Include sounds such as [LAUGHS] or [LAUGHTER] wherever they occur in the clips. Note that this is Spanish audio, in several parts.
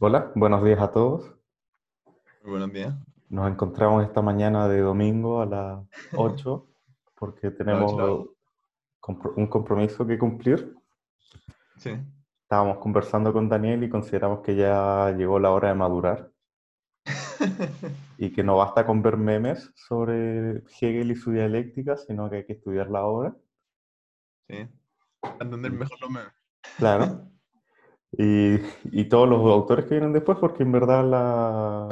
Hola, buenos días a todos. Muy buenos días. Nos encontramos esta mañana de domingo a las [LAUGHS] 8 porque tenemos un compromiso que cumplir. Sí. Estábamos conversando con Daniel y consideramos que ya llegó la hora de madurar [LAUGHS] y que no basta con ver memes sobre Hegel y su dialéctica, sino que hay que estudiar la obra. Sí. Entender mejor los memes. Claro. [LAUGHS] Y, y todos los autores que vienen después, porque en verdad la,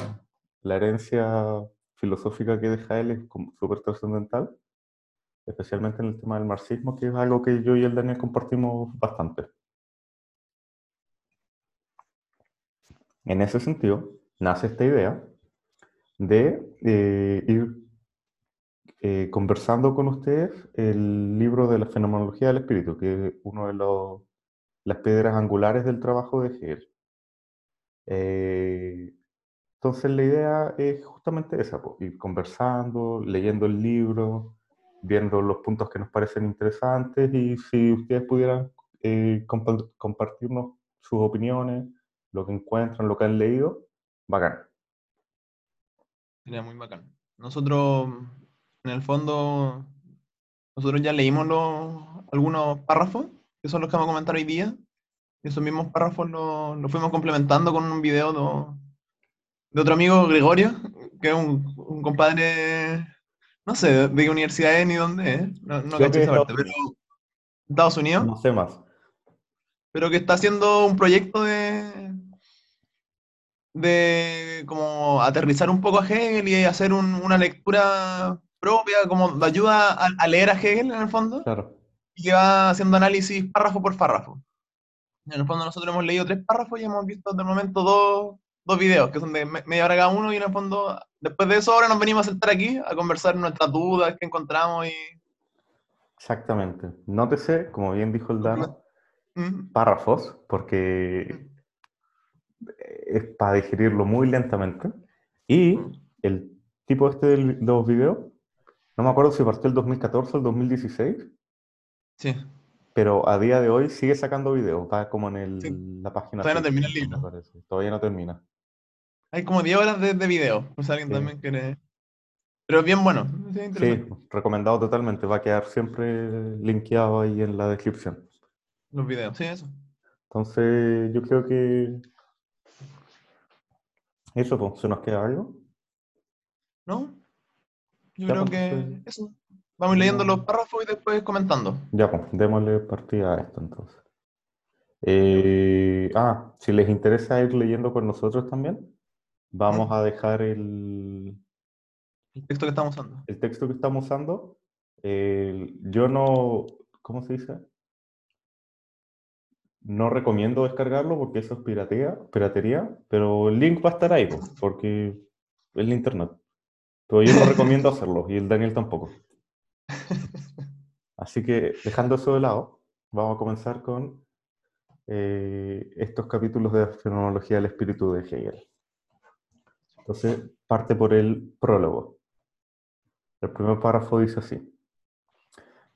la herencia filosófica que deja él es súper trascendental, especialmente en el tema del marxismo, que es algo que yo y el Daniel compartimos bastante. En ese sentido, nace esta idea de eh, ir eh, conversando con ustedes el libro de la fenomenología del espíritu, que es uno de los las piedras angulares del trabajo de Hegel. Eh, entonces la idea es justamente esa, pues, ir conversando, leyendo el libro, viendo los puntos que nos parecen interesantes y si ustedes pudieran eh, compa- compartirnos sus opiniones, lo que encuentran, lo que han leído, bacán. Sería muy bacán. Nosotros, en el fondo, nosotros ya leímos algunos párrafos, que son los que vamos a comentar hoy día. Esos mismos párrafos los, fuimos complementando con un video de, de otro amigo, Gregorio, que es un, un compadre, no sé de, de qué universidad es ni dónde es, no, no caché esa parte, pero Estados Unidos. No sé más. pero que está haciendo un proyecto de, de como aterrizar un poco a Hegel y hacer un- una lectura propia, como de ayuda a, a leer a Hegel en el fondo, Claro. Y que va haciendo análisis párrafo por párrafo. En el fondo nosotros hemos leído tres párrafos y hemos visto hasta el momento dos, dos videos, que son de me- media hora cada uno, y en el fondo, después de eso ahora nos venimos a sentar aquí a conversar nuestras dudas que encontramos y... Exactamente. Nótese, como bien dijo el Dano, Mm, párrafos, porque es para digerirlo muy lentamente. Y el tipo este de los videos, no me acuerdo si partió el 2014 o el 2016, Sí, pero a día de hoy sigue sacando videos, va como en el- Sí. la página. Todavía no termina el 600, me libro. parece. Todavía no termina. hay como 10 horas de, de video, si alguien Sí. también quiere... Pero es bien bueno, sí, recomendado totalmente, va a quedar siempre linkeado ahí en la descripción. Los videos, sí, eso. Entonces, yo creo que eso, pues, ¿se nos queda algo? ¿No? Yo Ya, creo pues, que eso. Vamos leyendo los párrafos y después comentando. Ya, pues, démosle partida a esto entonces. Eh, ah, si les interesa ir leyendo con nosotros también, vamos ¿Mm? a dejar el, El texto que estamos usando. el texto que estamos usando. El- yo no, ¿cómo se dice? No recomiendo descargarlo porque eso es piratea, piratería, pero el link va a estar ahí, porque es el internet. Pero yo no recomiendo [LAUGHS] hacerlo y el Daniel tampoco. [LAUGHS] Así que dejando eso de lado, vamos a comenzar con eh, estos capítulos de la fenomenología del espíritu de Hegel. Entonces, parte por el prólogo. El primer párrafo dice así.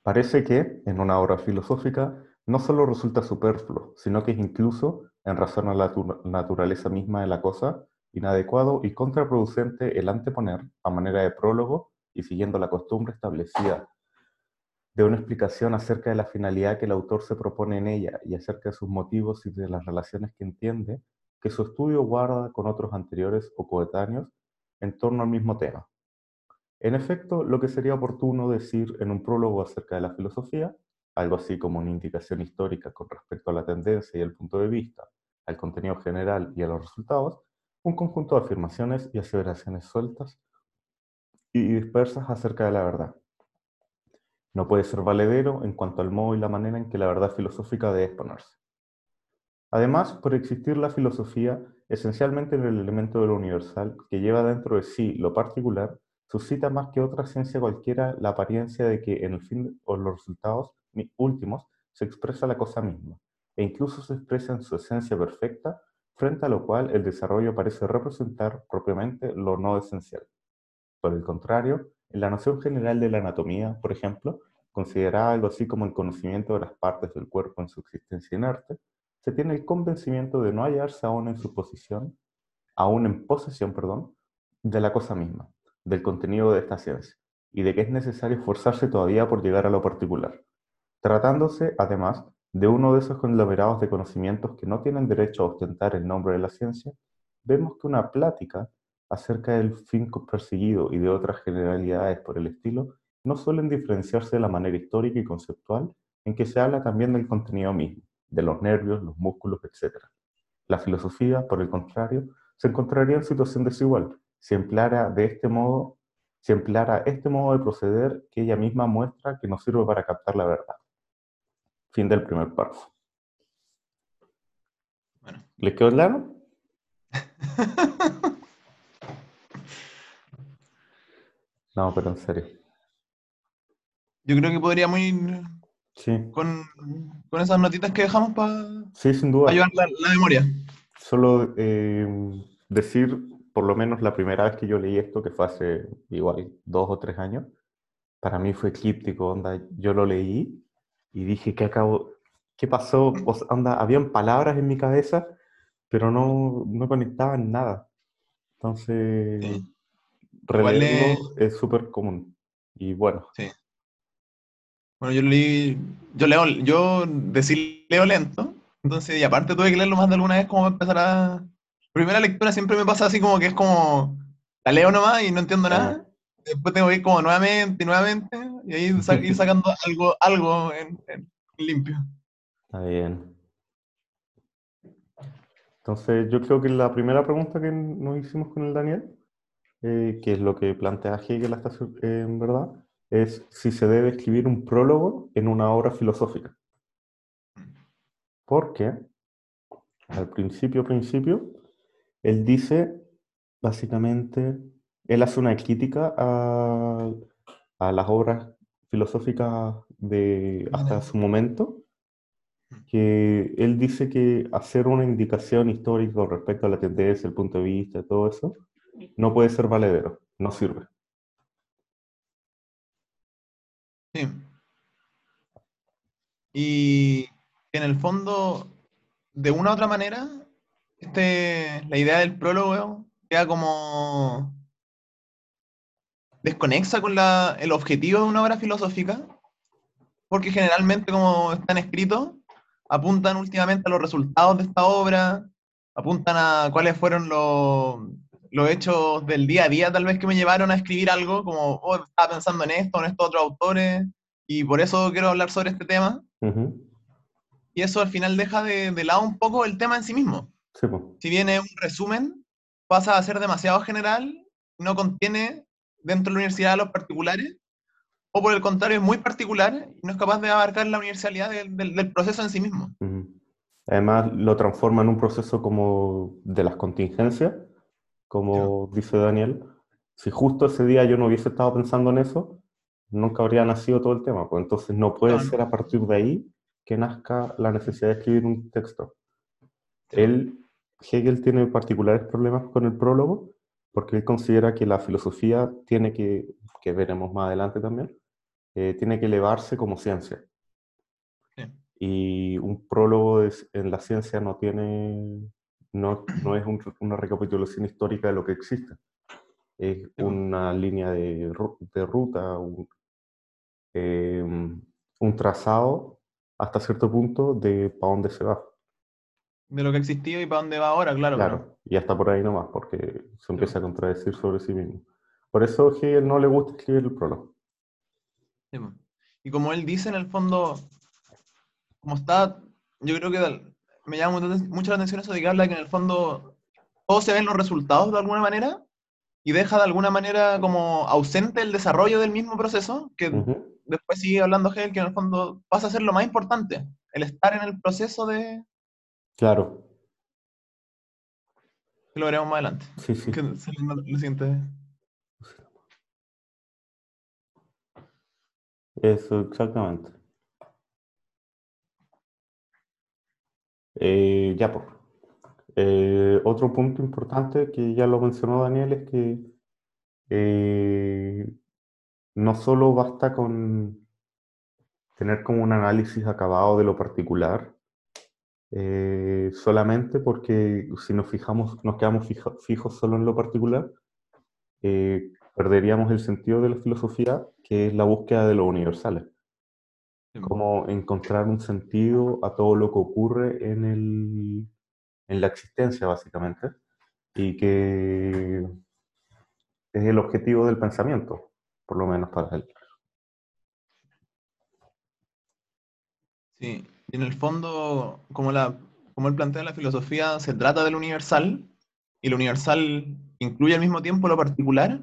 Parece que, en una obra filosófica, no solo resulta superfluo, sino que es incluso, en razón a la tu- naturaleza misma de la cosa, inadecuado y contraproducente el anteponer, a manera de prólogo y siguiendo la costumbre establecida de una explicación acerca de la finalidad que el autor se propone en ella y acerca de sus motivos y de las relaciones que entiende, que su estudio guarda con otros anteriores o coetáneos en torno al mismo tema. En efecto, lo que sería oportuno decir en un prólogo acerca de la filosofía, algo así como una indicación histórica con respecto a la tendencia y el punto de vista, al contenido general y a los resultados, un conjunto de afirmaciones y aseveraciones sueltas y dispersas acerca de la verdad. No puede ser valedero en cuanto al modo y la manera en que la verdad filosófica debe exponerse. Además, por existir la filosofía, esencialmente en el elemento de lo universal, que lleva dentro de sí lo particular, suscita más que otra ciencia cualquiera la apariencia de que en el fin o los resultados últimos se expresa la cosa misma, e incluso se expresa en su esencia perfecta, frente a lo cual el desarrollo parece representar propiamente lo no esencial. Por el contrario, en la noción general de la anatomía, por ejemplo, considerada algo así como el conocimiento de las partes del cuerpo en su existencia inerte, se tiene el convencimiento de no hallarse aún en su posición, aún en posesión, perdón, de la cosa misma, del contenido de esta ciencia, y de que es necesario esforzarse todavía por llegar a lo particular, tratándose, además, de uno de esos conglomerados de conocimientos que no tienen derecho a ostentar el nombre de la ciencia, vemos que una plática acerca del fin perseguido y de otras generalidades por el estilo no suelen diferenciarse de la manera histórica y conceptual en que se habla también del contenido mismo, de los nervios, los músculos, etc. La filosofía, por el contrario, se encontraría en situación desigual si empleara de este modo, si empleara este modo de proceder que ella misma muestra que no sirve para captar la verdad. Fin del primer párrafo. Bueno. ¿Les quedó claro? [LAUGHS] no, pero en serio. Yo creo que podríamos ir con, esas notitas que dejamos para sí, sin duda. ayudar la, memoria. Solo eh, decir, por lo menos la primera vez que yo leí esto, que fue hace igual dos o tres años, para mí fue eclíptico, onda, yo lo leí y dije, ¿qué acabo? ¿Qué pasó? O onda, habían palabras en mi cabeza, pero no, no conectaban nada. Entonces, releerlo es súper común. Y bueno. Sí. Bueno, yo leí, yo leo, yo decir leo lento, entonces, y aparte tuve que leerlo más de alguna vez como empezar a... Primera lectura siempre me pasa así como que es como, la leo nomás y no entiendo nada. Después tengo que ir como nuevamente y nuevamente, y ahí ir [LAUGHS] sacando algo, algo en, limpio. Está bien. Entonces, yo creo que la primera pregunta que nos hicimos con el Daniel, eh, que es lo que plantea Hegel hasta en verdad, es si se debe escribir un prólogo en una obra filosófica. Porque al principio, principio, él dice, básicamente, él hace una crítica a, a las obras filosóficas de hasta su momento, que él dice que hacer una indicación histórica respecto a la tendencia, el punto de vista, todo eso, no puede ser valedero, no sirve. Sí. Y en el fondo, de una u otra manera, este, la idea del prólogo queda como desconexa con el objetivo de una obra filosófica, porque generalmente, como están escritos, apuntan últimamente a los resultados de esta obra, apuntan a cuáles fueron los, los hechos del día a día tal vez que me llevaron a escribir algo, como, oh, estaba pensando en esto, en estos otros autores, y por eso quiero hablar sobre este tema. Y eso al final deja de, lado un poco el tema en sí mismo. Si viene un resumen, pasa a ser demasiado general, no contiene dentro de la universidad los particulares, o por el contrario es muy particular y no es capaz de abarcar la universalidad del, proceso en sí mismo. Además lo transforma en un proceso como de las contingencias, como dice Daniel, si justo ese día yo no hubiese estado pensando en eso, nunca habría nacido todo el tema. Pues entonces no puede ser a partir de ahí que nazca la necesidad de escribir un texto. Él, Hegel tiene particulares problemas con el prólogo porque él considera que la filosofía tiene que, que veremos más adelante también, eh, tiene que elevarse como ciencia. Y un prólogo en la ciencia no tiene no, no es una recapitulación histórica de lo que existe. Es una línea de, de ruta, un, em, un, trazado hasta cierto punto de para dónde se va. De lo que existía y para dónde va ahora, claro. Claro, y hasta por ahí nomás, porque se empieza a contradecir sobre sí mismo. Por eso Hegel no le gusta escribir el prólogo. Y como él dice, en el fondo, como está, yo creo que me llama mucho la atención eso de que habla que en el fondo todo se ven los resultados de alguna manera y deja de alguna manera como ausente el desarrollo del mismo proceso, que después sigue hablando Hegel, que en el fondo pasa a ser lo más importante, el estar en el proceso de... Claro. lo veremos más adelante. Sí, sí. Eso, exactamente. Eh, ya, pues. Eh, otro punto importante que ya lo mencionó Daniel es que eh, no solo basta con tener como un análisis acabado de lo particular solamente porque si nos fijamos, nos quedamos fijos solo en lo particular, perderíamos el sentido de la filosofía, que es la búsqueda de lo universales. Como encontrar un sentido a todo lo que ocurre en, el, en la existencia, básicamente, y que es el objetivo del pensamiento, por lo menos para él. Sí, y en el fondo, como, la, como él plantea la filosofía, se trata del universal, y lo universal incluye al mismo tiempo lo particular,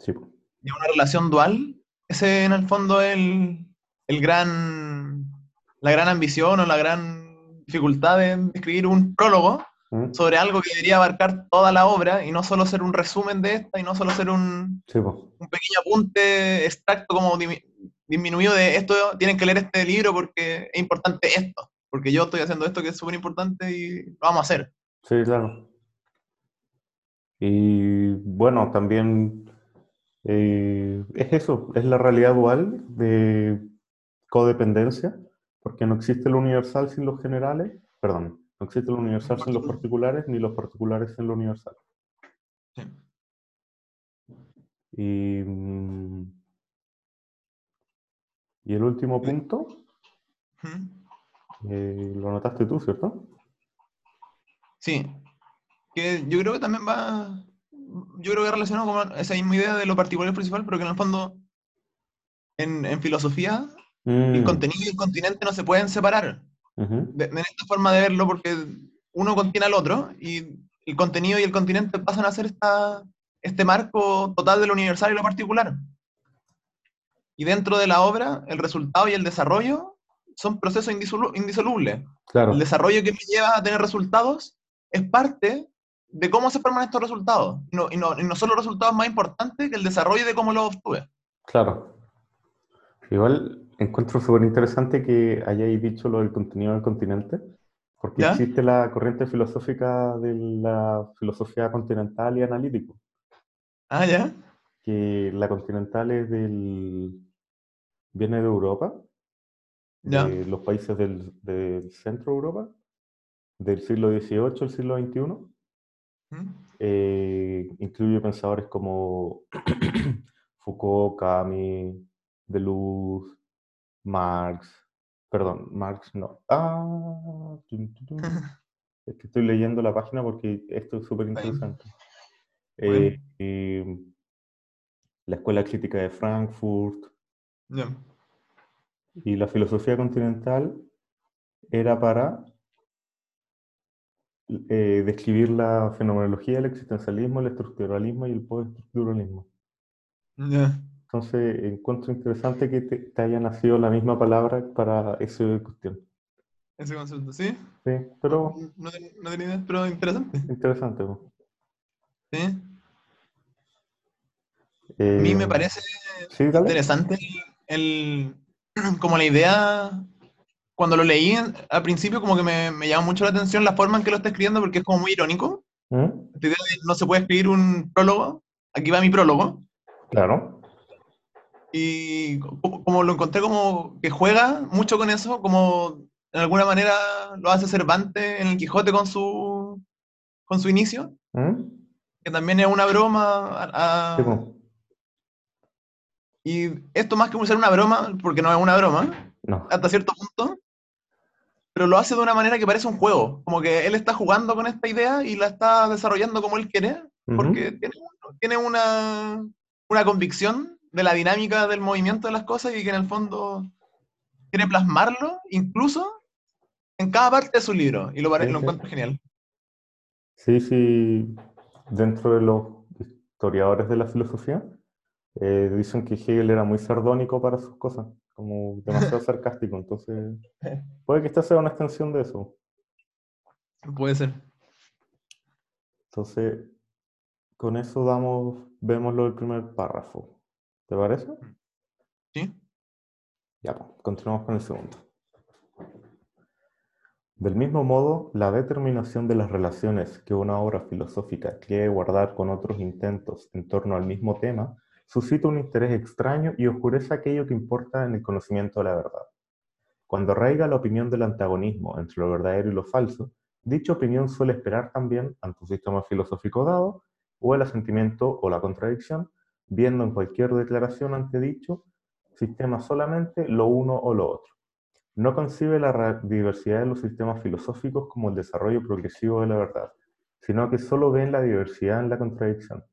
sí. y una relación dual, ese en el fondo es el, el gran, la gran ambición o la gran dificultad de escribir un prólogo mm. sobre algo que debería abarcar toda la obra y no solo ser un resumen de esta y no solo ser un, un pequeño apunte extracto como disminuido de esto, tienen que leer este libro porque es importante esto, porque yo estoy haciendo esto que es súper importante y lo vamos a hacer. Sí, claro. Y bueno, también eh, es eso, es la realidad dual de codependencia, porque no existe lo universal sin los generales, perdón, no existe lo universal sin los particulares, ni los particulares sin lo universal. Y, mm, y el último punto, eh, lo notaste tú, ¿cierto? Sí, que yo creo que también va, yo creo que relacionado con esa misma idea de lo particular y principal, pero que en el fondo, en, en filosofía, el mm. contenido y el continente no se pueden separar. de, esta forma de verlo, porque uno contiene al otro y el contenido y el continente pasan a ser esta, este marco total de lo universal y lo particular. Y dentro de la obra, el resultado y el desarrollo son procesos indisolubles. Claro. El desarrollo que me lleva a tener resultados es parte de cómo se forman estos resultados. Y no, y no, y no son los resultados más importantes que el desarrollo de cómo los obtuve. Claro. Igual encuentro súper interesante que hayáis dicho lo del contenido del continente, porque existe la corriente filosófica de la filosofía continental y analítico. Ah, ya. Que la continental es del. viene de Europa, de los países del, del centro de Europa, del siglo XVIII al siglo XXI. ¿Mm? Eh, incluye pensadores como [CLEARS THROAT] Foucault, Camus, Deleuze, Marx, perdón, Marx no. Ah, [LAUGHS] es que estoy leyendo la página porque esto es súper interesante. Eh, la Escuela Crítica de Frankfurt. Y la filosofía continental era para eh, describir la fenomenología, el existencialismo, el estructuralismo y el postestructuralismo. Entonces, encuentro interesante que te, haya nacido la misma palabra para esa cuestión. Ese concepto, ¿sí? Sí, pero... No, no, tenía idea, pero interesante. Interesante. Sí. a mí me eh, parece interesante el, [CLEARS THROAT] como la idea, cuando lo leí al principio como que me, me llamó mucho la atención la forma en que lo está escribiendo porque es como muy irónico. ¿Mm? no se puede escribir un prólogo, aquí va mi prólogo. Claro y como lo encontré como que juega mucho con eso, como en alguna manera lo hace Cervantes en el Quijote con su, con su inicio, ¿Mm? que también es una broma. Y esto más que ser una broma, porque no es una broma, hasta cierto punto, pero lo hace de una manera que parece un juego, como que él está jugando con esta idea y la está desarrollando como él quiere, porque tiene, tiene una, una convicción de la dinámica del movimiento de las cosas y que en el fondo quiere plasmarlo incluso en cada parte de su libro y lo, lo encuentro genial. Sí, sí, dentro de los historiadores de la filosofía eh, dicen que Hegel era muy sardónico para sus cosas, como demasiado [LAUGHS] sarcástico, entonces [LAUGHS] puede que esta sea una extensión de eso. Puede ser. Entonces, con eso damos, vemos lo del primer párrafo. ¿Te parece? Sí. Ya, pues, continuamos con el segundo. Del mismo modo, la determinación de las relaciones que una obra filosófica quiere guardar con otros intentos en torno al mismo tema suscita un interés extraño y oscurece aquello que importa en el conocimiento de la verdad. Cuando arraiga la opinión del antagonismo entre lo verdadero y lo falso, dicha opinión suele esperar también ante un sistema filosófico dado o el asentimiento o la contradicción, viendo en cualquier declaración ante dicho sistema solamente lo uno o lo otro. No concibe la diversidad de los sistemas filosóficos como el desarrollo progresivo de la verdad, sino que solo ven la diversidad en la contradicción.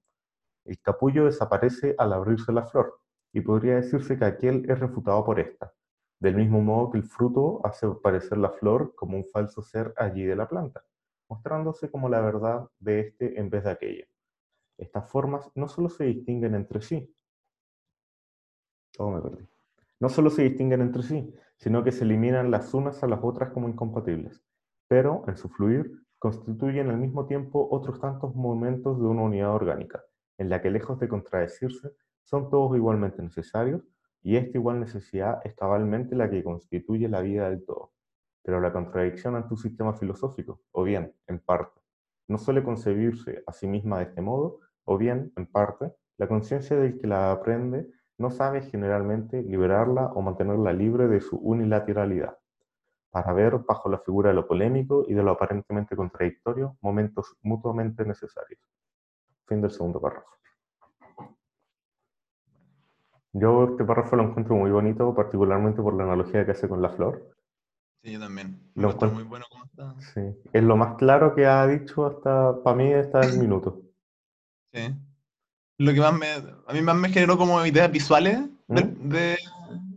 El capullo desaparece al abrirse la flor, y podría decirse que aquel es refutado por esta, del mismo modo que el fruto hace aparecer la flor como un falso ser allí de la planta, mostrándose como la verdad de éste en vez de aquella. Estas formas no solo se distinguen entre sí, oh, me perdí. No solo se distinguen entre sí, sino que se eliminan las unas a las otras como incompatibles, pero en su fluir constituyen al mismo tiempo otros tantos momentos de una unidad orgánica, en la que lejos de contradecirse, son todos igualmente necesarios, y esta igual necesidad es cabalmente la que constituye la vida del todo. Pero la contradicción ante un sistema filosófico, o bien, en parte, no suele concebirse a sí misma de este modo, o bien, en parte, la conciencia del que la aprende no sabe generalmente liberarla o mantenerla libre de su unilateralidad, para ver bajo la figura de lo polémico y de lo aparentemente contradictorio momentos mutuamente necesarios. Fin del segundo párrafo. Yo este párrafo lo encuentro muy bonito, particularmente por la analogía que hace con la flor. Sí, yo también. Lo muy bueno como está. Sí, es lo más claro que ha dicho hasta, para mí, hasta el minuto. Sí. Lo que más me, a mí más me generó como ideas visuales, ¿Mm? de,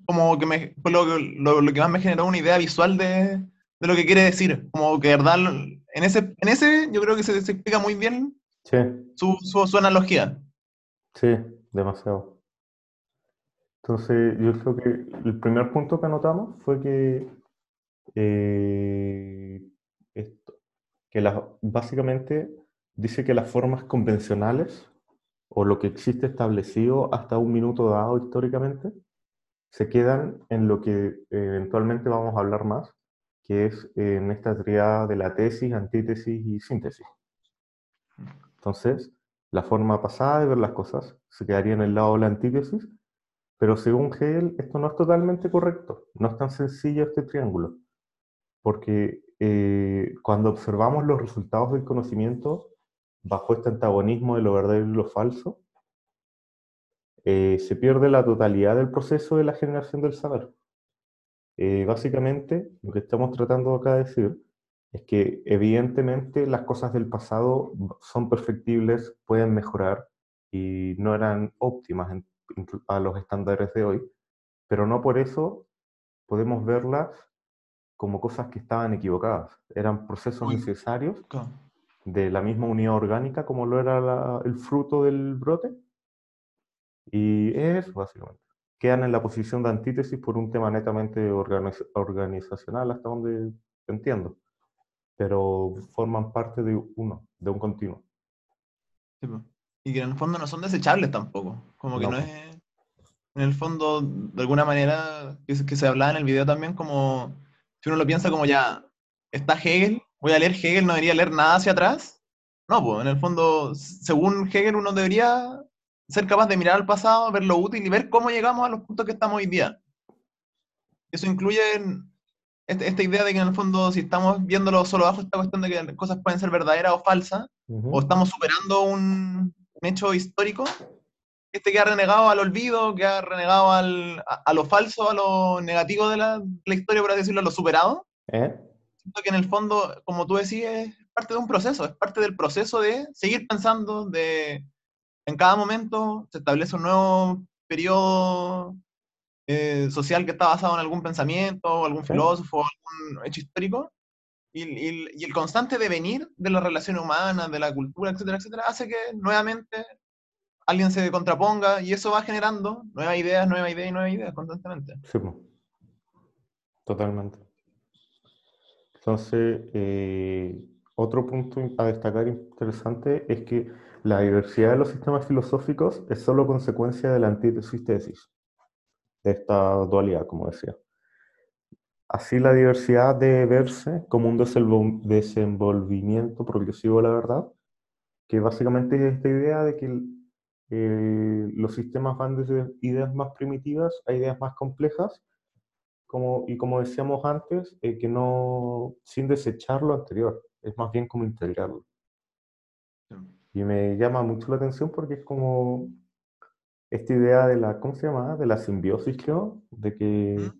como que me, lo, lo, lo, que más me generó una idea visual de, de, lo que quiere decir. Como que, verdad, en ese, en ese yo creo que se, se explica muy bien sí. su, su, su analogía. Sí, demasiado. Entonces, yo creo que el primer punto que anotamos fue que, eh, que básicamente dice que las formas convencionales o lo que existe establecido hasta un minuto dado históricamente se quedan en lo que eventualmente vamos a hablar más, que es en esta triada de la tesis, antítesis y síntesis. Entonces, la forma pasada de ver las cosas se quedaría en el lado de la antítesis pero según Hegel, esto no es totalmente correcto. No es tan sencillo este triángulo. Porque eh, cuando observamos los resultados del conocimiento bajo este antagonismo de lo verdadero y lo falso, eh, se pierde la totalidad del proceso de la generación del saber. Eh, básicamente, lo que estamos tratando acá de decir es que evidentemente las cosas del pasado son perfectibles, pueden mejorar y no eran óptimas en a los estándares de hoy, pero no por eso podemos verlas como cosas que estaban equivocadas. Eran procesos necesarios de la misma unidad orgánica como lo era el fruto del brote. Y eso, básicamente. Quedan en la posición de antítesis por un tema netamente organizacional, hasta donde entiendo. Pero forman parte de uno, de un continuo. Sí, y que en el fondo no son desechables tampoco. Como que no, es. En el fondo, de alguna manera, que se hablaba en el video también, como. Si uno lo piensa como ya. Está Hegel, voy a leer Hegel, no debería leer nada hacia atrás. No, pues en el fondo, según Hegel, uno debería ser capaz de mirar al pasado, ver lo útil y ver cómo llegamos a los puntos que estamos hoy día. Eso incluye este, esta idea de que en el fondo, si estamos viéndolo solo bajo esta cuestión de que cosas pueden ser verdaderas o falsas, o estamos superando un, un hecho histórico, este que ha renegado al olvido, que ha renegado al, a, lo falso, a lo negativo de la, la, historia, por así decirlo, a lo superado. ¿Eh? Siento que en el fondo, como tú decías, es parte de un proceso, es parte del proceso de seguir pensando, de en cada momento se establece un nuevo periodo eh, social que está basado en algún pensamiento, algún filósofo, algún hecho histórico, y, el constante devenir de las relaciones humanas, de la cultura, etcétera, etcétera, hace que nuevamente alguien se contraponga y eso va generando nuevas ideas, nuevas ideas y nuevas ideas constantemente. Sí, totalmente. Entonces, eh, otro punto a destacar interesante es que la diversidad de los sistemas filosóficos es solo consecuencia de la antítesis-tesis, de esta dualidad, como decía. Así la diversidad debe verse como un desenvolvimiento progresivo de la verdad, que básicamente es esta idea de que eh, los sistemas van desde ideas más primitivas a ideas más complejas, como, y como decíamos antes, eh, que no, sin desechar lo anterior, es más bien como integrarlo. Y me llama mucho la atención porque es como esta idea de la, ¿cómo se llama? De la simbiosis, creo, de que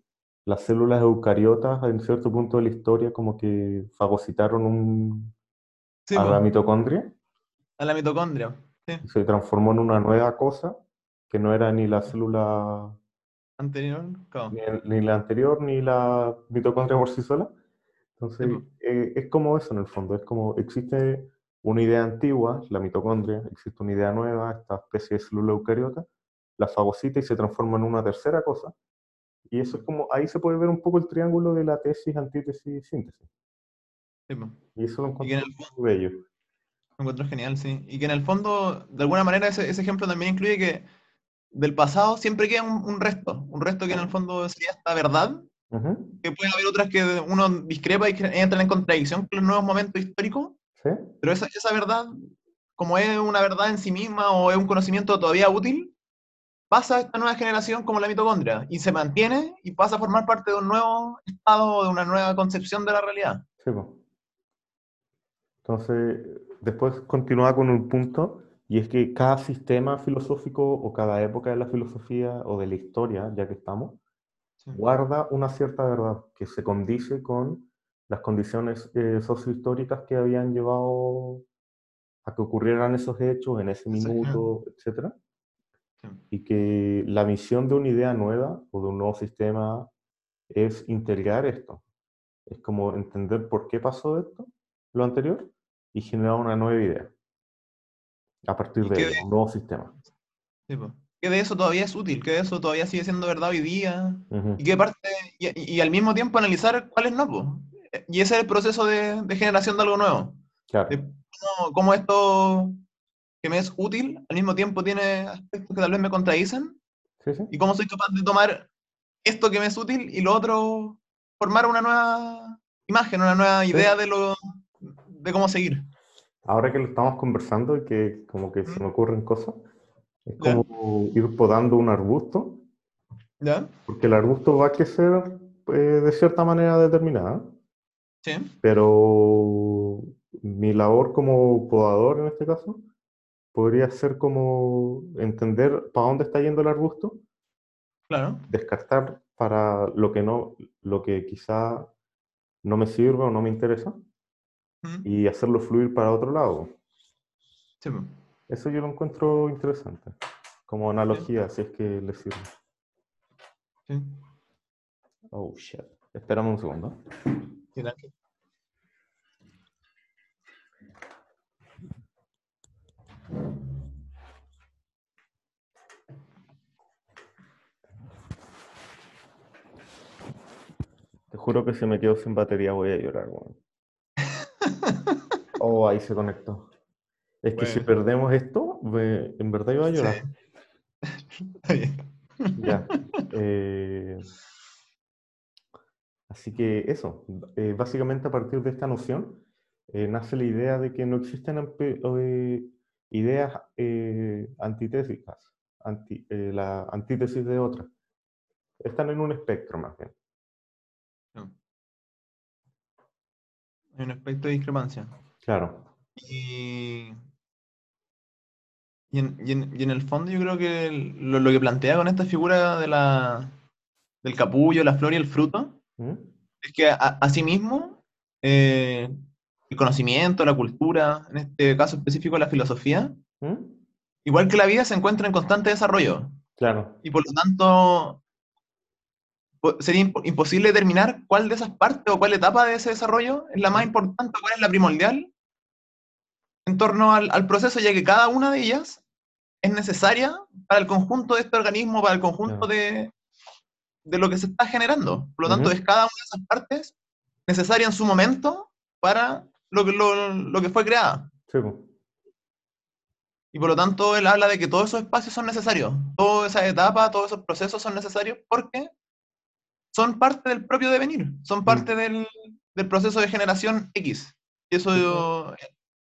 las células eucariotas en cierto punto de la historia como que fagocitaron un, a la mitocondria. A la mitocondria, sí. Se transformó en una nueva cosa que no era ni la célula anterior, ni, la anterior, ni la mitocondria por sí sola. Entonces, eh, es como eso en el fondo, es como existe una idea antigua, la mitocondria, existe una idea nueva, esta especie de célula eucariota, la fagocita y se transforma en una tercera cosa. Y eso es como, ahí se puede ver un poco el triángulo de la tesis, antítesis, síntesis. y eso lo encuentro muy bello. Lo encuentro genial, sí. Y que en el fondo, de alguna manera, ese, ese ejemplo también incluye que del pasado siempre queda un, resto, un resto que en el fondo sería esta verdad, que puede haber otras que uno discrepa y entran en contradicción con los nuevos momentos históricos, pero esa, esa verdad, como es una verdad en sí misma o es un conocimiento todavía útil, pasa a esta nueva generación como la mitocondria y se mantiene y pasa a formar parte de un nuevo estado, de una nueva concepción de la realidad. Sí, Entonces, después continúa con un punto y es que cada sistema filosófico o cada época de la filosofía o de la historia, ya que estamos, guarda una cierta verdad que se condice con las condiciones eh, sociohistóricas que habían llevado a que ocurrieran esos hechos en ese minuto, etc. Y que la misión de una idea nueva o de un nuevo sistema es integrar esto. Es como entender por qué pasó esto, lo anterior, y generar una nueva idea a partir de, un nuevo sistema. que de eso todavía es útil, que de eso todavía sigue siendo verdad hoy día, y que parte, y, al mismo tiempo analizar cuáles no, y ese es el proceso de, generación de algo nuevo. Claro. cómo, esto que me es útil, al mismo tiempo tiene aspectos que tal vez me contradicen, y cómo soy capaz de tomar esto que me es útil y lo otro, formar una nueva imagen, una nueva idea de, lo, de cómo seguir ahora que lo estamos conversando y que como que se me ocurren cosas, es como ir podando un arbusto. ¿Ya? Porque el arbusto va a crecer eh, de cierta manera determinada. Sí. Pero mi labor como podador en este caso podría ser como entender para dónde está yendo el arbusto. Claro. Descartar para lo que no, lo que quizá no me sirve o no me interesa y hacerlo fluir para otro lado. Eso yo lo encuentro interesante, como analogía, si es que le sirve. Oh, shit. Esperamos un segundo. Te juro que si me quedo sin batería voy a llorar, Oh, ahí se conectó. Es que si perdemos esto, en verdad iba a llorar. ya. Eh, así que eso, eh, básicamente a partir de esta noción eh, nace la idea de que no existen ideas antitésicas, anti, la antítesis de otra. Están en un espectro más bien. Hay un aspecto de discrepancia. Claro. Y, y, en, el fondo yo creo que lo, que plantea con esta figura de la, del capullo, la flor y el fruto, ¿Mm? es que asimismo eh, el conocimiento, la cultura, en este caso específico la filosofía, ¿Mm? igual que la vida se encuentra en constante desarrollo. Claro. Y por lo tanto, sería imposible determinar cuál de esas partes o cuál etapa de ese desarrollo es la más importante, cuál es la primordial en torno al, proceso, ya que cada una de ellas es necesaria para el conjunto de este organismo, para el conjunto de, de, lo que se está generando. Por lo tanto, es cada una de esas partes necesaria en su momento para lo que, lo, que fue creada. Y por lo tanto, él habla de que todos esos espacios son necesarios, toda esa etapa, todos esos procesos son necesarios porque son parte del propio devenir, son parte del, del proceso de generación X. Y eso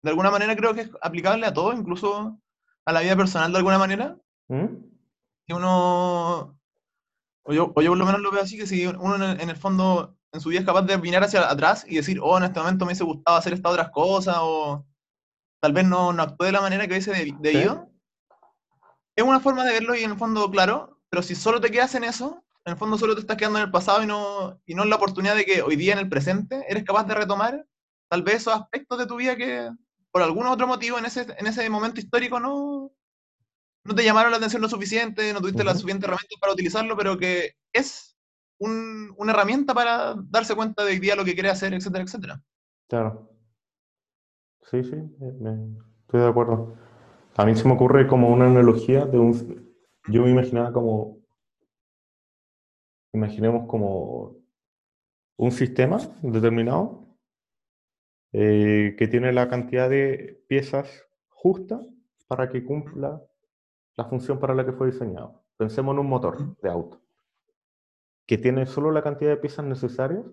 de alguna manera creo que es aplicable a todo, incluso a la vida personal de alguna manera. ¿Mm? Que uno O yo, o yo por lo menos lo veo así, que si uno en el, en el fondo en su vida es capaz de mirar hacia atrás y decir, oh, en este momento me hubiese gustado hacer estas otras cosas, o tal vez no, no actué de la manera que hubiese debi- debido, es una forma de verlo y en el fondo, claro, pero si solo te quedas en eso, en el fondo solo te estás quedando en el pasado y no, y no en la oportunidad de que hoy día en el presente eres capaz de retomar tal vez esos aspectos de tu vida que por algún otro motivo en ese, en ese momento histórico no, no te llamaron la atención lo suficiente, no tuviste las Ujú. suficientes herramientas para utilizarlo, pero que es un- una herramienta para darse cuenta de hoy día lo que quiere hacer, etcétera, etcétera. Claro. Sí, sí, me- estoy de acuerdo. A mí se me ocurre como una analogía de un... Yo me imaginaba como... Imaginemos como un sistema determinado eh, que tiene la cantidad de piezas justa para que cumpla la función para la que fue diseñado. Pensemos en un motor de auto que tiene solo la cantidad de piezas necesarias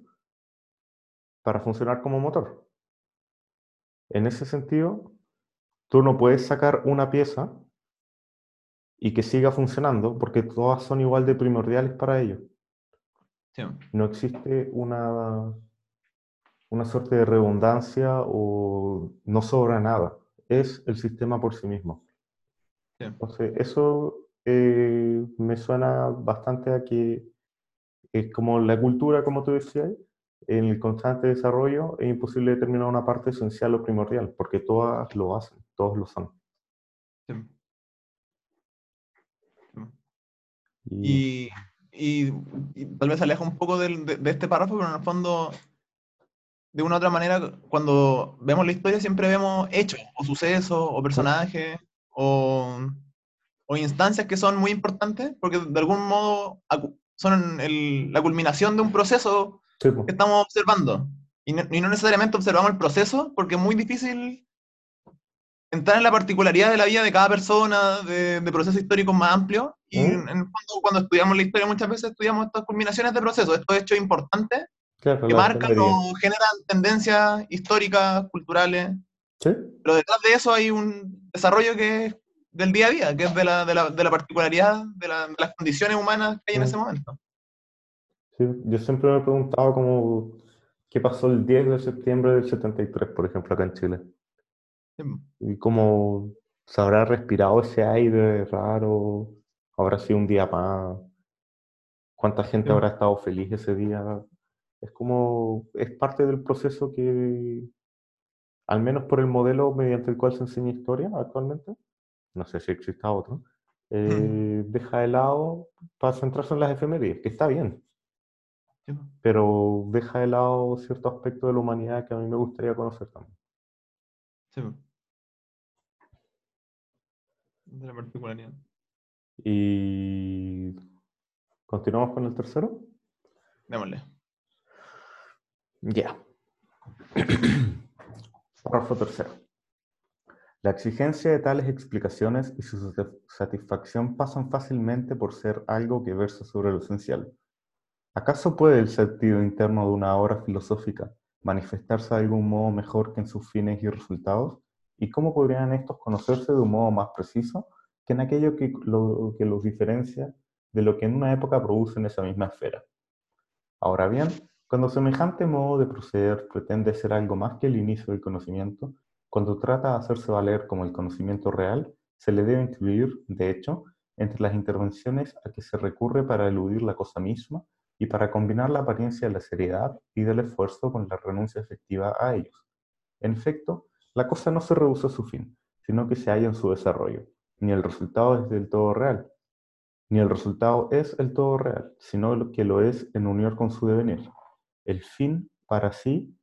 para funcionar como motor. En ese sentido, tú no puedes sacar una pieza y que siga funcionando porque todas son igual de primordiales para ello. Sí. No existe una, una suerte de redundancia o no sobra nada. Es el sistema por sí mismo. Sí. Entonces, eso eh, me suena bastante a que es como la cultura, como tú decías, en el constante desarrollo es imposible determinar una parte esencial o primordial, porque todas lo hacen, todos lo son. Sí. Sí. Y, Y, y- tal vez aleja un poco del- de, de este párrafo, pero en el fondo, de una u otra manera, cuando vemos la historia siempre vemos hechos, o sucesos, o personajes, o, o instancias que son muy importantes, porque de algún modo son el- la culminación de un proceso sí, que estamos observando. Y no, y no necesariamente observamos el proceso, porque es muy difícil entrar en la particularidad de la vida de cada persona, de, de procesos históricos más amplios. Y ¿Mm? en, en el fondo, cuando estudiamos la historia, muchas veces estudiamos estas culminaciones de procesos, estos hechos importantes claro, que marcan o generan tendencias históricas, culturales. Sí, Pero detrás de eso hay un desarrollo que es del día a día, que es de la, de la, de la particularidad de, la- de las condiciones humanas que hay en Mm. ese momento. sí. Yo siempre me he preguntado como qué pasó el 10 de septiembre del 73, por ejemplo, acá en Chile. Sí. Y cómo se habrá respirado ese aire raro, habrá sido un día más, cuánta gente Sí. habrá estado feliz ese día. Es como, es parte del proceso que, al menos por el modelo mediante el cual se enseña historia actualmente, no sé si exista otro, eh, deja de lado para centrarse en las efemérides, que está bien, Sí. pero deja de lado cierto aspecto de la humanidad que a mí me gustaría conocer también. Sí. De la particularidad. Y continuamos con el tercero. Démosle. Ya. [CLEARS THROAT] Párrafo tercero. La exigencia de tales explicaciones y su sat- satisfacción pasan fácilmente por ser algo que versa sobre lo esencial. ¿Acaso puede el sentido interno de una obra filosófica manifestarse de algún modo mejor que en sus fines y resultados? ¿Y cómo podrían estos conocerse de un modo más preciso que en aquello que, lo, que los diferencia de lo que en una época producen esa misma esfera? Ahora bien, cuando semejante modo de proceder pretende ser algo más que el inicio del conocimiento, cuando trata de hacerse valer como el conocimiento real, se le debe incluir, de hecho, entre las intervenciones a que se recurre para eludir la cosa misma y para combinar la apariencia de la seriedad y del esfuerzo con la renuncia efectiva a ellos. En efecto, la cosa no se reduce a su fin, sino que se halla en su desarrollo, ni el resultado es del todo real, ni el resultado es el todo real, sino que lo es en unión con su devenir. El fin para sí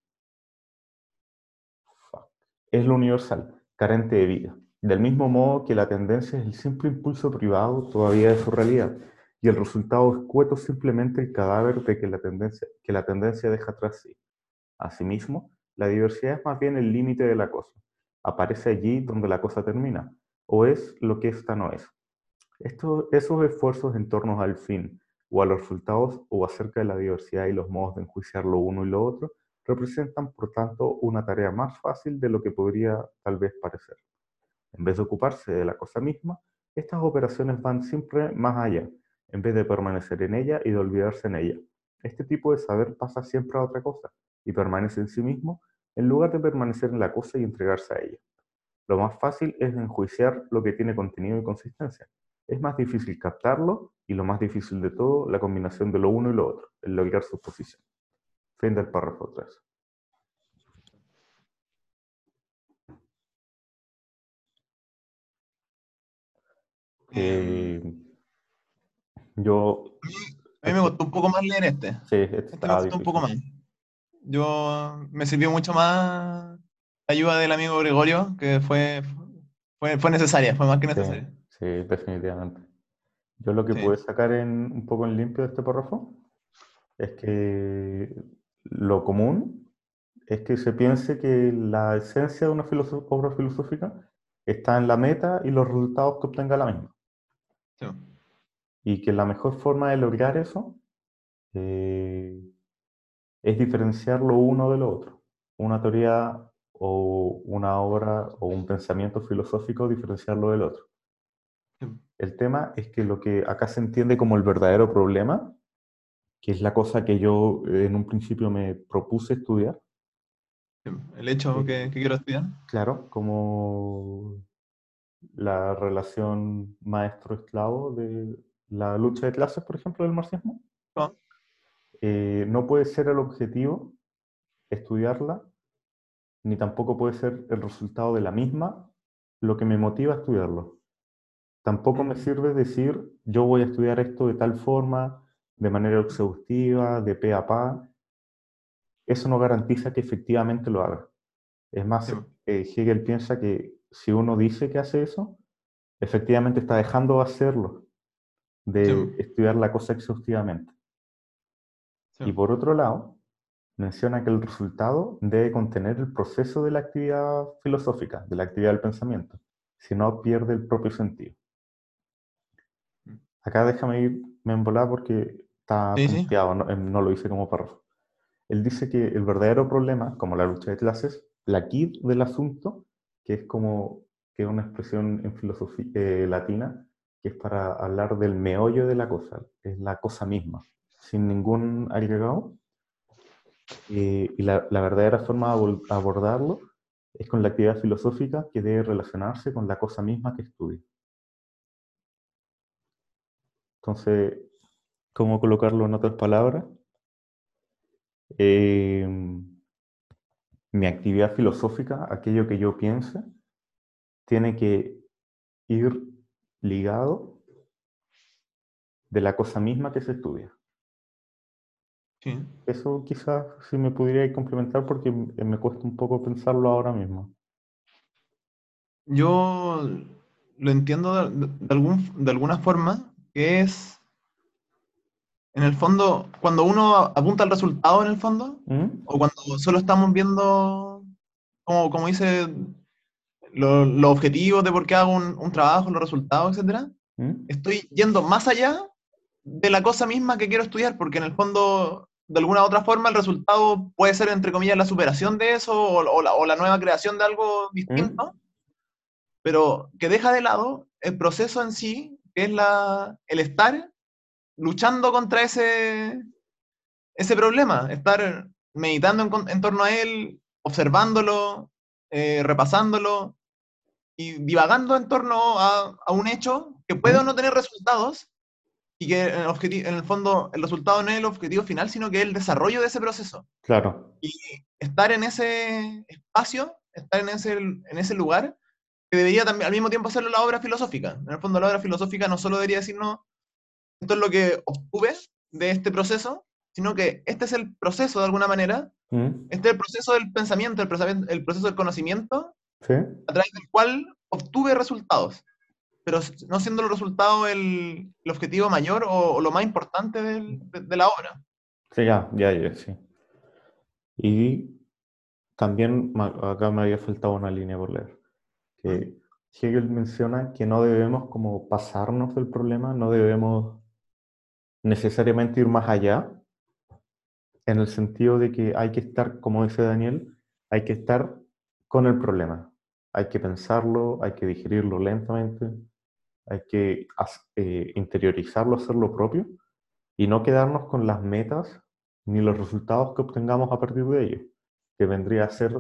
es lo universal, carente de vida. Del mismo modo que la tendencia es el simple impulso privado todavía de su realidad, y el resultado escueto simplemente el cadáver de que la tendencia, que la tendencia deja tras sí. Asimismo, la diversidad es más bien el límite de la cosa. Aparece allí donde la cosa termina, o es lo que ésta no es. Esto- esos esfuerzos en torno al fin o a los resultados o acerca de la diversidad y los modos de enjuiciar lo uno y lo otro representan, por tanto, una tarea más fácil de lo que podría tal vez parecer. En vez de ocuparse de la cosa misma, estas operaciones van siempre más allá, en vez de permanecer en ella y de olvidarse en ella. Este tipo de saber pasa siempre a otra cosa y permanece en sí mismo en lugar de permanecer en la cosa y entregarse a ella. Lo más fácil es enjuiciar lo que tiene contenido y consistencia. Es más difícil captarlo y lo más difícil de todo, la combinación de lo uno y lo otro, el lograr su posición. Fin del párrafo 3. Em, Eh, yo... A mí me costó un poco más leer este. Sí, este Este me costó un poco más. Yo me sirvió mucho más la ayuda del amigo Gregorio, que fue, fue, fue necesaria, fue más que necesaria. sí, definitivamente. Yo lo que Sí. pude sacar en, un poco en limpio de este párrafo es que lo común es que se piense que la esencia de una obra filosófica está en la meta y los resultados que obtenga la misma. Sí. Y que la mejor forma de lograr eso eh, es diferenciar lo uno de lo otro. Una teoría o una obra o un pensamiento filosófico, diferenciarlo del otro. El tema es que lo que acá se entiende como el verdadero problema, que es la cosa que yo eh, en un principio me propuse estudiar. El hecho Sí. que, que quiero estudiar. claro, como la relación maestro-esclavo de la lucha de clases, por ejemplo, del marxismo, ¿no? Eh, no puede ser el objetivo estudiarla, ni tampoco puede ser el resultado de la misma lo que me motiva a estudiarlo. Tampoco me sirve decir, yo voy a estudiar esto de tal forma, de manera exhaustiva, de pe a pa. Eso no garantiza que efectivamente lo haga. Es más, Sí. eh, Hegel piensa que si uno dice que hace eso, efectivamente está dejando de hacerlo, de Sí. estudiar la cosa exhaustivamente. Sí. Y por otro lado, menciona que el resultado debe contener el proceso de la actividad filosófica, de la actividad del pensamiento, si no pierde el propio sentido. Mm. Acá déjame irme en volar porque está Sí, sí. punteado, no, eh, no lo hice como párrafo. Él dice que el verdadero problema, como la lucha de clases, la quid del asunto, que es como que es una expresión en filosofía eh, latina, que es para hablar del meollo de la cosa, es la cosa misma, sin ningún agregado. Y la, la verdadera forma de abordarlo es con la actividad filosófica que debe relacionarse con la cosa misma que estudia. Entonces, ¿cómo colocarlo en otras palabras? Eh, mi actividad filosófica, aquello que yo piense, tiene que ir ligado de la cosa misma que se estudia. Sí. Eso quizás sí me pudiera complementar porque me cuesta un poco pensarlo ahora mismo. Yo lo entiendo de, de algún, de alguna forma, que es, en el fondo, cuando uno apunta al resultado, en el fondo, ¿Mm? o cuando solo estamos viendo, como, como dice, lo- los objetivos de por qué hago un, un trabajo, los resultados, etcétera, ¿Mm? estoy yendo más allá de la cosa misma que quiero estudiar, porque en el fondo, de alguna u otra forma, el resultado puede ser, entre comillas, la superación de eso o, o la, o la nueva creación de algo distinto, pero que deja de lado el proceso en sí, que es la, el estar luchando contra ese, ese problema, estar meditando en, torno a él, observándolo, eh, repasándolo y divagando en torno a, a un hecho que puede o no tener resultados y que en el, en el fondo el resultado no es el objetivo final, sino que es el desarrollo de ese proceso. Claro, Estar en ese espacio, estar en ese, en ese lugar, que debería también al mismo tiempo hacerlo la obra filosófica. En el fondo la obra filosófica no solo debería decirnos esto es lo que obtuve de este proceso, sino que este es el proceso de alguna manera, ¿Mm? este es el proceso del pensamiento, el, el proceso del conocimiento, ¿sí? a través del cual obtuve resultados, pero no siendo los resultados el, el objetivo mayor o, o lo más importante del- de, de la obra. Sí, ya, ya, ya, sí. Y también acá me había faltado una línea por leer, que Hegel menciona que no debemos como pasarnos del problema, no debemos necesariamente ir más allá, en el sentido de que hay que estar, como dice Daniel, hay que estar con el problema, hay que pensarlo, hay que digerirlo lentamente, hay que eh, interiorizarlo, hacerlo propio y no quedarnos con las metas ni los resultados que obtengamos a partir de ello, que vendría a ser,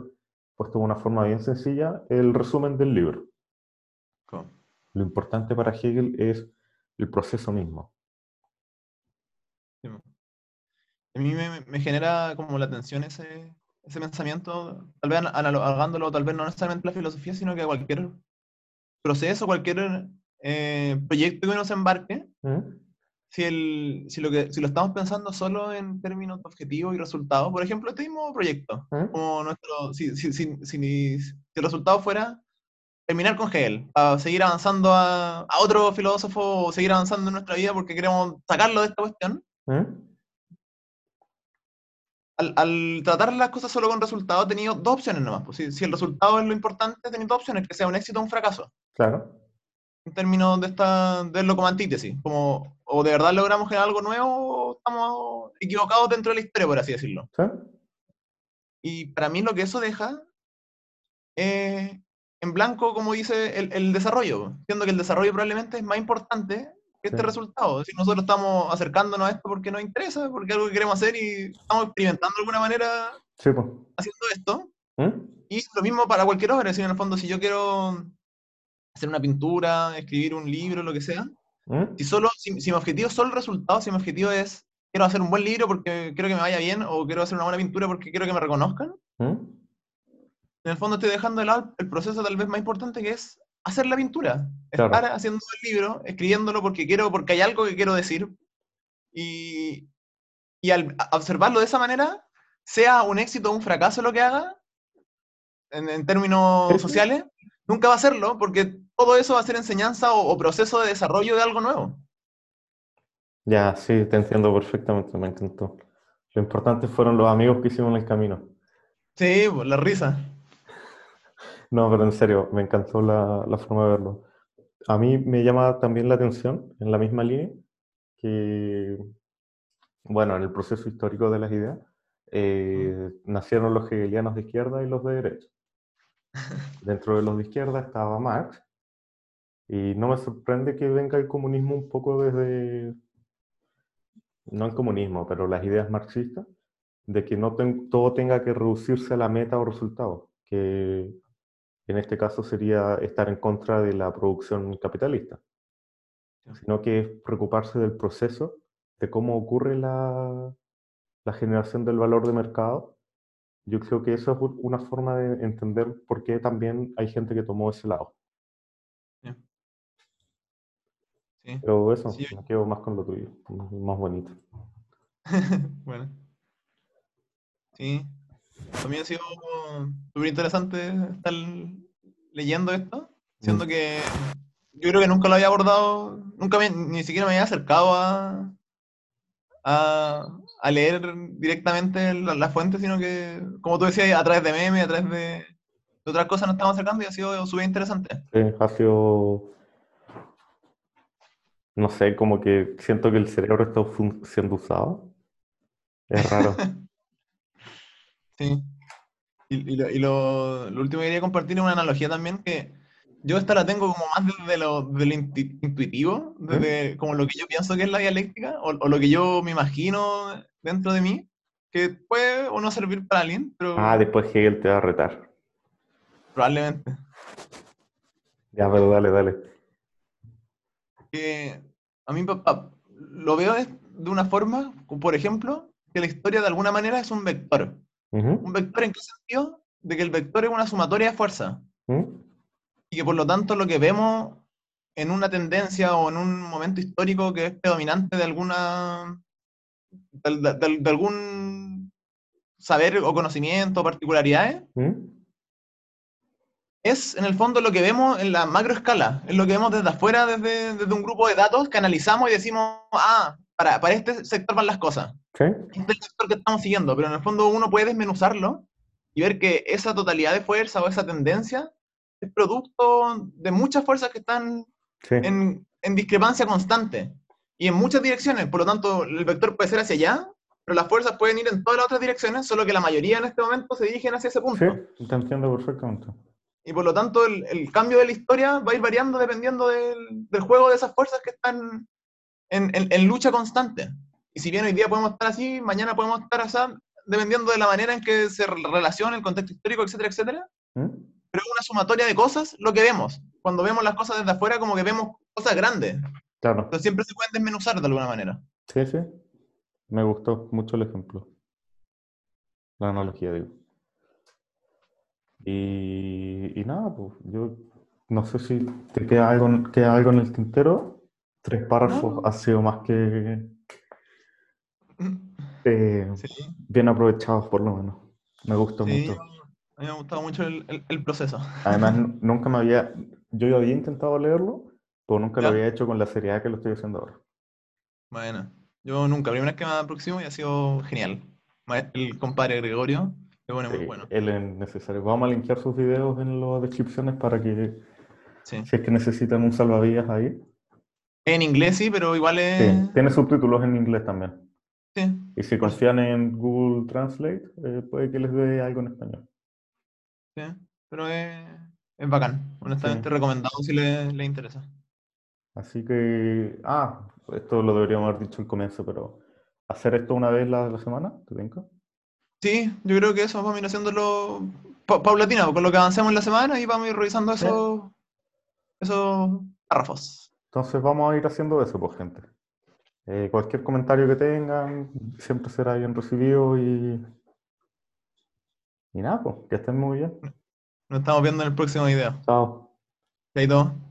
puesto de una forma bien sencilla, el resumen del libro. Lo importante para Hegel es el proceso mismo. A mí me, genera como la atención ese, ese pensamiento, tal vez analogándolo, tal vez no necesariamente la filosofía, sino que cualquier proceso, cualquier eh, proyecto que uno se embarque, ¿Mm? si, el, si, lo que, si lo estamos pensando solo en términos de objetivos y resultados, por ejemplo, este mismo proyecto, ¿Mm? como nuestro, si, si, si, si, el resultado fuera terminar con Hegel, para seguir avanzando a, a, otro filósofo o seguir avanzando en nuestra vida porque queremos sacarlo de esta cuestión. ¿Mm? Al, tratar las cosas solo con resultados, he tenido dos opciones nomás. Pues, si, si, el resultado es lo importante, he tenido dos opciones, que sea un éxito o un fracaso. Claro en términos de, esta, de lo como antítesis. Como, o de verdad logramos generar algo nuevo o estamos equivocados dentro de la historia, por así decirlo. Y para mí lo que eso deja es en blanco, como dice, el, el, desarrollo. Siendo que el desarrollo probablemente es más importante que este resultado. Si nosotros estamos acercándonos a esto porque nos interesa, porque es algo que queremos hacer y estamos experimentando de alguna manera haciendo esto. ¿Mm? Y lo mismo para cualquier obra. Si en el fondo, si yo quiero hacer una pintura, escribir un libro, lo que sea. ¿Mm? Si, solo, si, mi objetivo es solo el resultado, si mi objetivo es quiero hacer un buen libro porque quiero que me vaya bien o quiero hacer una buena pintura porque quiero que me reconozcan, ¿Mm? en el fondo estoy dejando de lado el proceso tal vez más importante que es hacer la pintura. Estar haciendo el libro, escribiéndolo porque quiero, porque hay algo que quiero decir. Y, y al observarlo de esa manera, sea un éxito o un fracaso lo que haga, en, términos sociales, nunca va a serlo porque todo eso va a ser enseñanza o, proceso de desarrollo de algo nuevo. Ya, sí, te entiendo perfectamente, me encantó. Lo importante fueron los amigos que hicimos en el camino. Sí, pues, la risa. [LAUGHS] No, pero en serio, me encantó la, la, forma de verlo. A mí me llama también la atención, en la misma línea, que, bueno, en el proceso histórico de las ideas, eh, nacieron los hegelianos de izquierda y los de derecha. Dentro de los de izquierda estaba Marx, y no me sorprende que venga el comunismo un poco desde, no el comunismo, pero las ideas marxistas, de que no todo tenga que reducirse a la meta o resultado, que en este caso sería estar en contra de la producción capitalista, sino que es preocuparse del proceso, de cómo ocurre la, la generación del valor de mercado yo creo que eso es una forma de entender por qué también hay gente que tomó ese lado. Pero eso, me quedo más con lo tuyo, más bonito. [LAUGHS] bueno. Sí. También ha sido súper interesante estar leyendo esto, siendo mm. que yo creo que nunca lo había abordado, nunca ni siquiera me había acercado a, a, leer directamente la, fuente, sino que, como tú decías, a través de memes, a través de, otras cosas nos estamos acercando y ha sido súper interesante. Sí, ha sido, no sé, como que siento que el cerebro está siendo usado. Es raro. [LAUGHS] sí. Y, lo, y lo, lo, último que quería compartir es una analogía también que yo esta la tengo como más desde lo, intuitivo, desde como lo que yo pienso que es la dialéctica, o, lo que yo me imagino dentro de mí, que puede o no servir para alguien, pero... Ah, después Hegel te va a retar. Probablemente. Ya, pero dale, dale. Que a mí papá, lo veo de una forma, por ejemplo, que la historia de alguna manera es un vector. ¿Un vector en qué sentido? De que el vector es una sumatoria de fuerza y que por lo tanto lo que vemos en una tendencia o en un momento histórico que es predominante de alguna de, algún saber o conocimiento o particularidades ¿Mm? es en el fondo lo que vemos en la macroescala, es lo que vemos desde afuera, desde, desde un grupo de datos que analizamos y decimos, ah, para, para este sector van las cosas. ¿Sí? Este es el sector que estamos siguiendo, pero en el fondo uno puede desmenuzarlo y ver que esa totalidad de fuerza o esa tendencia es producto de muchas fuerzas que están en, en, discrepancia constante y en muchas direcciones. Por lo tanto, el vector puede ser hacia allá, pero las fuerzas pueden ir en todas las otras direcciones, solo que la mayoría en este momento se dirigen hacia ese punto. Sí, te entiendo perfectamente. y por lo tanto el, el cambio de la historia va a ir variando dependiendo del, del juego de esas fuerzas que están en, en, en, lucha constante. Y si bien hoy día podemos estar así, mañana podemos estar así, dependiendo de la manera en que se relaciona el contexto histórico, etcétera, etcétera. ¿Mm? Pero es una sumatoria de cosas lo que vemos. Cuando vemos las cosas desde afuera, como que vemos cosas grandes. Claro. Pero siempre se pueden desmenuzar de alguna manera. Sí, sí. Me gustó mucho el ejemplo. La analogía, digo. Y, y nada, pues yo no sé si te queda algo, queda algo en el tintero. Tres párrafos No. ha sido más que Mm. eh, Sí, bien aprovechados, por lo menos. Me gustó sí, mucho. A mí me ha gustado mucho el, el- el proceso. [LAUGHS] Además, nu- nunca me había. Yo ya había intentado leerlo, pero nunca lo había hecho con la seriedad que lo estoy haciendo ahora. Bueno, yo nunca, primera vez que me aproximo y ha sido genial. El compadre Gregorio se pone muy Sí, bueno. él es necesario. Vamos a linkear sus videos en las descripciones para que, Sí. si es que necesitan un salvavidas ahí. En inglés sí, pero igual Sí, es. tiene subtítulos en inglés también. Sí, Y si confían en Google Translate, eh, puede que les dé algo en español. Sí, pero es, es bacán. Honestamente, Sí. recomendado si le, le interesa. Así que, ah, esto lo deberíamos haber dicho al comienzo, pero hacer esto una vez la, la semana, ¿te tinca? Sí, yo creo que eso vamos a ir haciéndolo pa- paulatino, con lo que avancemos en la semana y vamos a ir revisando Sí. esos, esos párrafos. Entonces vamos a ir haciendo eso, pues, gente. Eh, cualquier comentario que tengan siempre será bien recibido y, y nada, pues, que estén muy bien. Nos estamos viendo en el próximo video. Chao. Chaito.